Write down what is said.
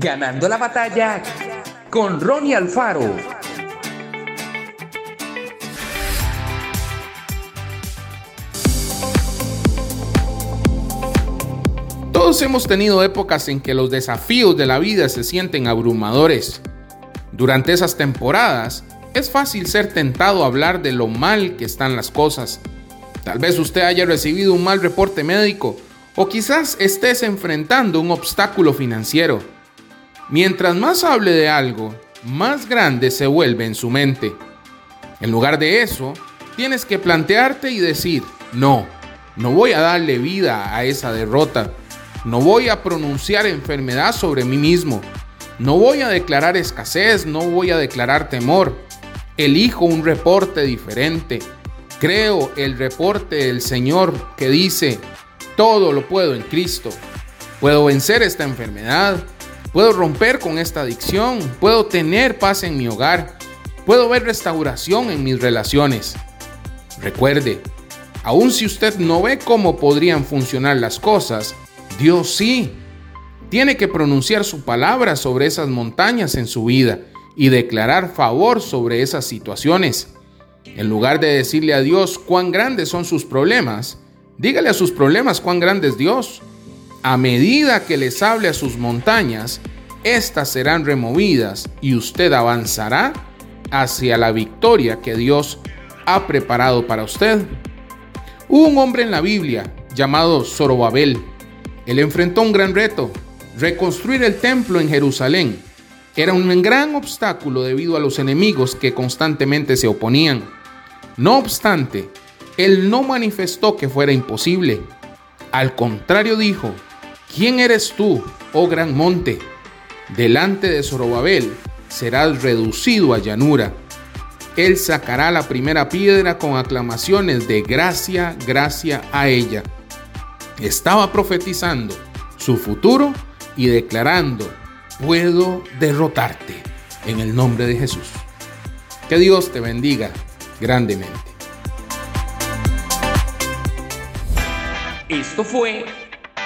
Ganando la batalla con Ronnie Alfaro. Todos hemos tenido épocas en que los desafíos de la vida se sienten abrumadores. Durante esas temporadas es fácil ser tentado a hablar de lo mal que están las cosas. Tal vez usted haya recibido un mal reporte médico o quizás estés enfrentando un obstáculo financiero. Mientras más hable de algo, más grande se vuelve en su mente. En lugar de eso, tienes que plantearte y decir, no, no voy a darle vida a esa derrota. No voy a pronunciar enfermedad sobre mí mismo. No voy a declarar escasez, no voy a declarar temor. Elijo un reporte diferente. Creo el reporte del Señor que dice, todo lo puedo en Cristo. Puedo vencer esta enfermedad. Puedo romper con esta adicción. Puedo tener paz en mi hogar. Puedo ver restauración en mis relaciones. Recuerde, aun si usted no ve cómo podrían funcionar las cosas, Dios sí. Tiene que pronunciar su palabra sobre esas montañas en su vida y declarar favor sobre esas situaciones. En lugar de decirle a Dios cuán grandes son sus problemas, Dígale a sus problemas cuán grande es Dios. A medida que les hable a sus montañas, éstas serán removidas y usted avanzará hacia la victoria que Dios ha preparado para usted. Hubo un hombre en la Biblia llamado Zorobabel. Él enfrentó un gran reto, reconstruir el templo en Jerusalén. Era un gran obstáculo debido a los enemigos que constantemente se oponían. No obstante, él no manifestó que fuera imposible. Al contrario dijo, ¿quién eres tú, oh gran monte? Delante de Zorobabel serás reducido a llanura. Él sacará la primera piedra con aclamaciones de gracia, gracia a ella. Estaba profetizando su futuro y declarando, puedo derrotarte en el nombre de Jesús. Que Dios te bendiga grandemente. Esto fue